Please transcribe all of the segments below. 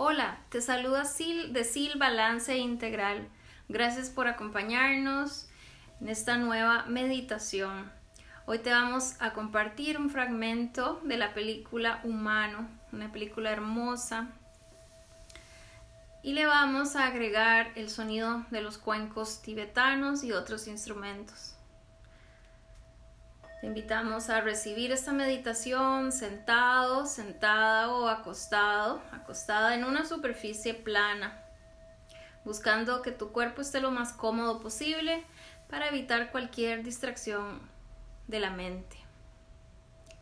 Hola, te saluda Sil de Sil Balance Integral. Gracias por acompañarnos en esta nueva meditación. Hoy te vamos a compartir un fragmento de la película Humano, una película hermosa. Y le vamos a agregar el sonido de los cuencos tibetanos y otros instrumentos. Te invitamos a recibir esta meditación sentado, sentada o acostado, acostada en una superficie plana, buscando que tu cuerpo esté lo más cómodo posible para evitar cualquier distracción de la mente.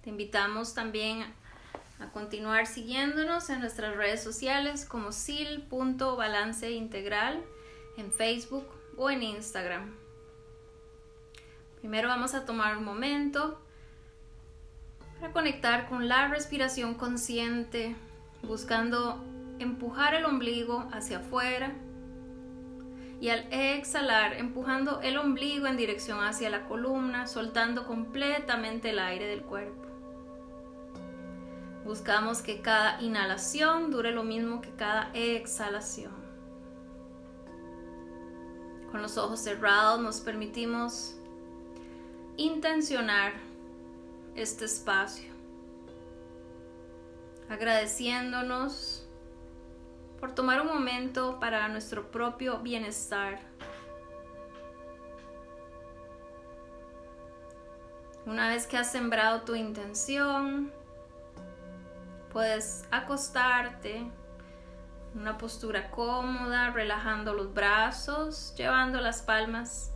Te invitamos también a continuar siguiéndonos en nuestras redes sociales como sil.balanceintegral en Facebook o en Instagram. Primero vamos a tomar un momento para conectar con la respiración consciente, buscando empujar el ombligo hacia afuera y al exhalar empujando el ombligo en dirección hacia la columna, soltando completamente el aire del cuerpo. Buscamos que cada inhalación dure lo mismo que cada exhalación. Con los ojos cerrados nos permitimos intencionar este espacio, agradeciéndonos por tomar un momento para nuestro propio bienestar. Una vez que has sembrado tu intención, puedes acostarte en una postura cómoda, relajando los brazos, llevando las palmas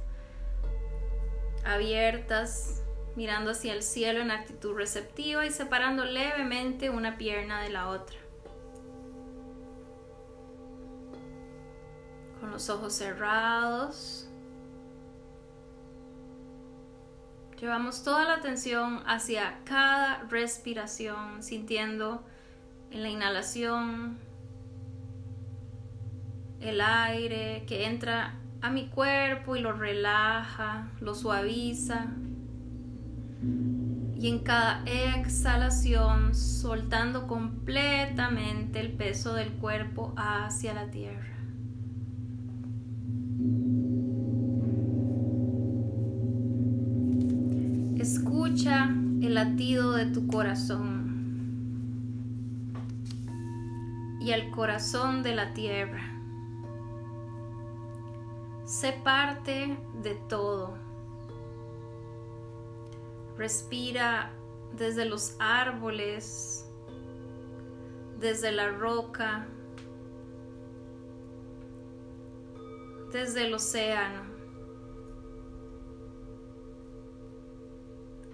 abiertas, mirando hacia el cielo en actitud receptiva y separando levemente una pierna de la otra. Con los ojos cerrados. Llevamos toda la atención hacia cada respiración, sintiendo en la inhalación el aire que entra a mi cuerpo y lo relaja, lo suaviza. Y en cada exhalación soltando completamente el peso del cuerpo hacia la tierra. Escucha el latido de tu corazón y el corazón de la tierra. Sé parte de todo. Respira desde los árboles, desde la roca, desde el océano.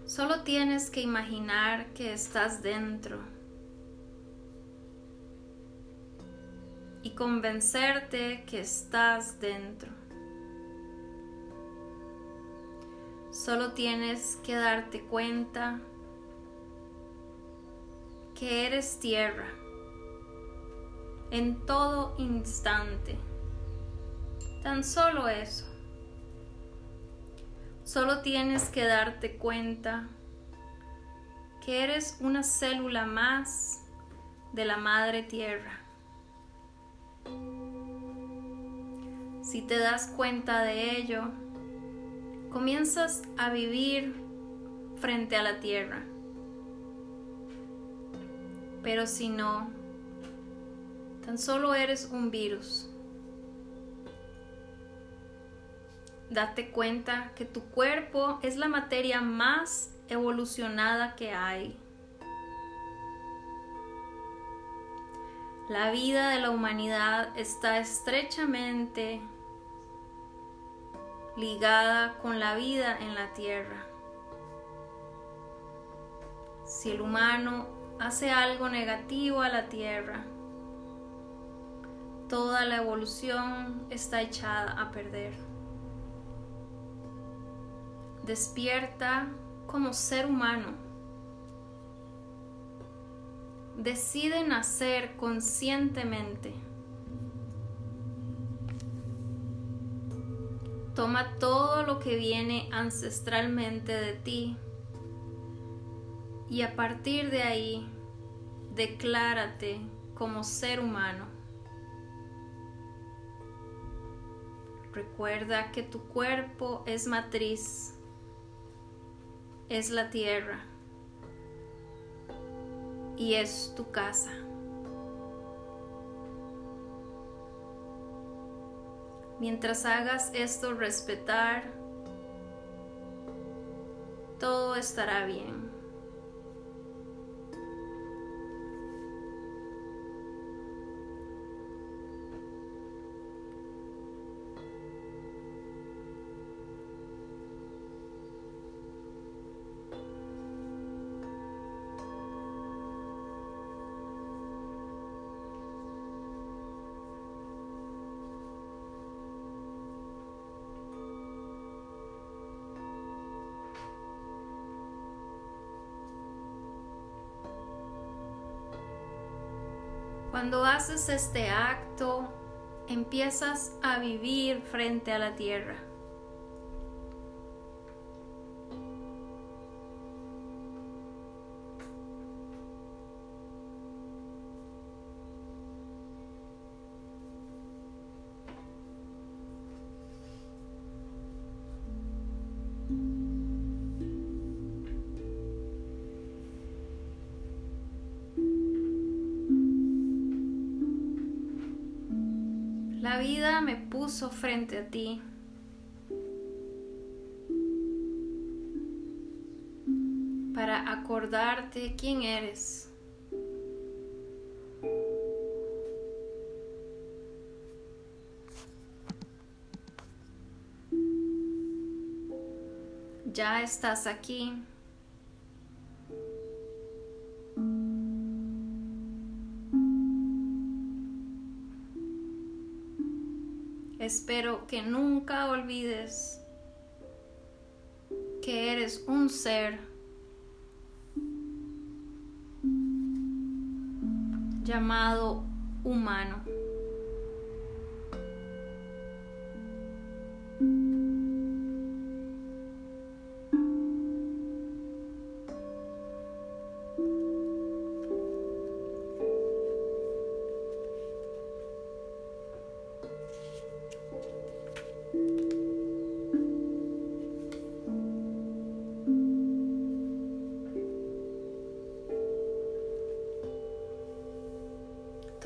Solo tienes que imaginar que estás dentro y convencerte que estás dentro. Solo tienes que darte cuenta que eres tierra en todo instante. Tan solo eso. Solo tienes que darte cuenta que eres una célula más de la madre tierra. Si te das cuenta de ello, comienzas a vivir frente a la tierra. Pero si no, tan solo eres un virus. Date cuenta que tu cuerpo es la materia más evolucionada que hay. La vida de la humanidad está estrechamente ligada con la vida en la tierra. Si el humano hace algo negativo a la tierra, toda la evolución está echada a perder. Despierta como ser humano. Decide nacer conscientemente Toma todo lo que viene ancestralmente de ti y a partir de ahí declárate como ser humano. Recuerda que tu cuerpo es matriz, es la tierra y es tu casa. Mientras hagas esto respetar, todo estará bien. Cuando haces este acto, empiezas a vivir frente a la tierra. La vida me puso frente a ti. Para acordarte quién eres. Ya estás aquí. Espero que nunca olvides que eres un ser llamado humano.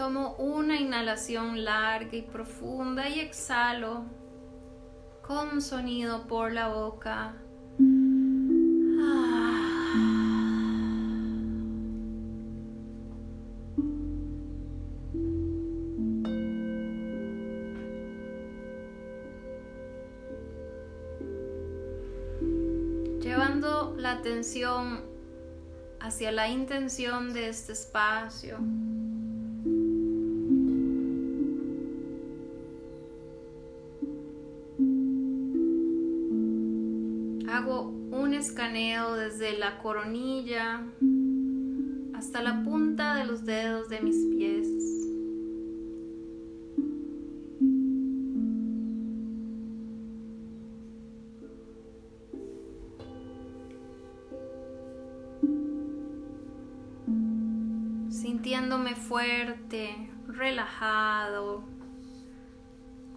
Tomo una inhalación larga y profunda y exhalo con sonido por la boca. Llevando la atención hacia la intención de este espacio. Hago un escaneo desde la coronilla hasta la punta de los dedos de mis pies. Sintiéndome fuerte, relajado,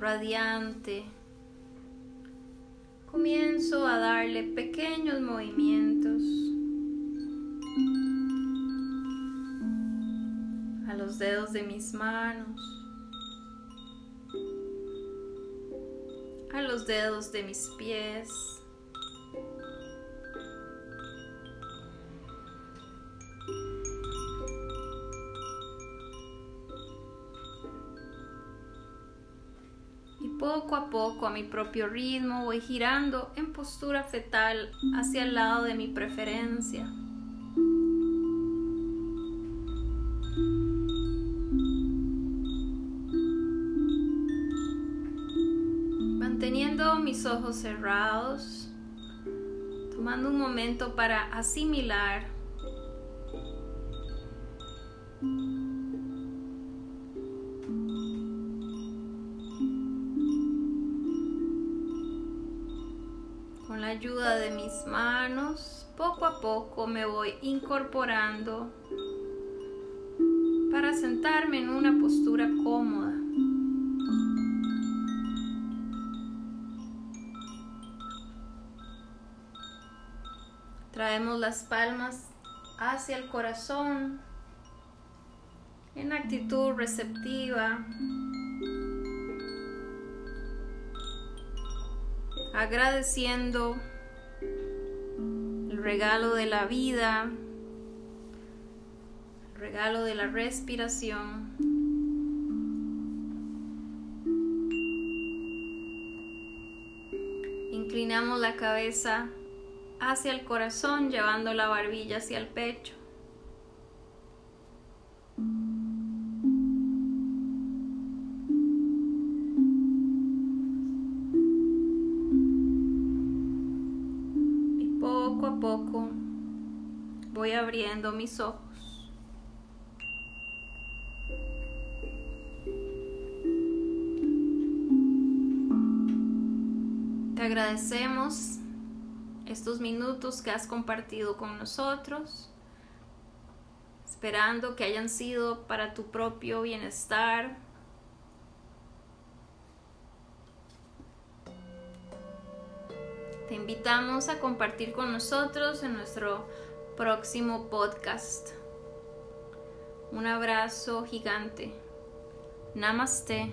radiante comienzo a darle pequeños movimientos a los dedos de mis manos, a los dedos de mis pies. Mi propio ritmo, voy girando en postura fetal hacia el lado de mi preferencia. Manteniendo mis ojos cerrados, tomando un momento para asimilar ayuda de mis manos, poco a poco me voy incorporando para sentarme en una postura cómoda. Traemos las palmas hacia el corazón en actitud receptiva. Agradeciendo el regalo de la vida, el regalo de la respiración. Inclinamos la cabeza hacia el corazón, llevando la barbilla hacia el pecho. Poco a poco voy abriendo mis ojos. Te agradecemos estos minutos que has compartido con nosotros, esperando que hayan sido para tu propio bienestar. Te invitamos a compartir con nosotros en nuestro próximo podcast. Un abrazo gigante. Namaste.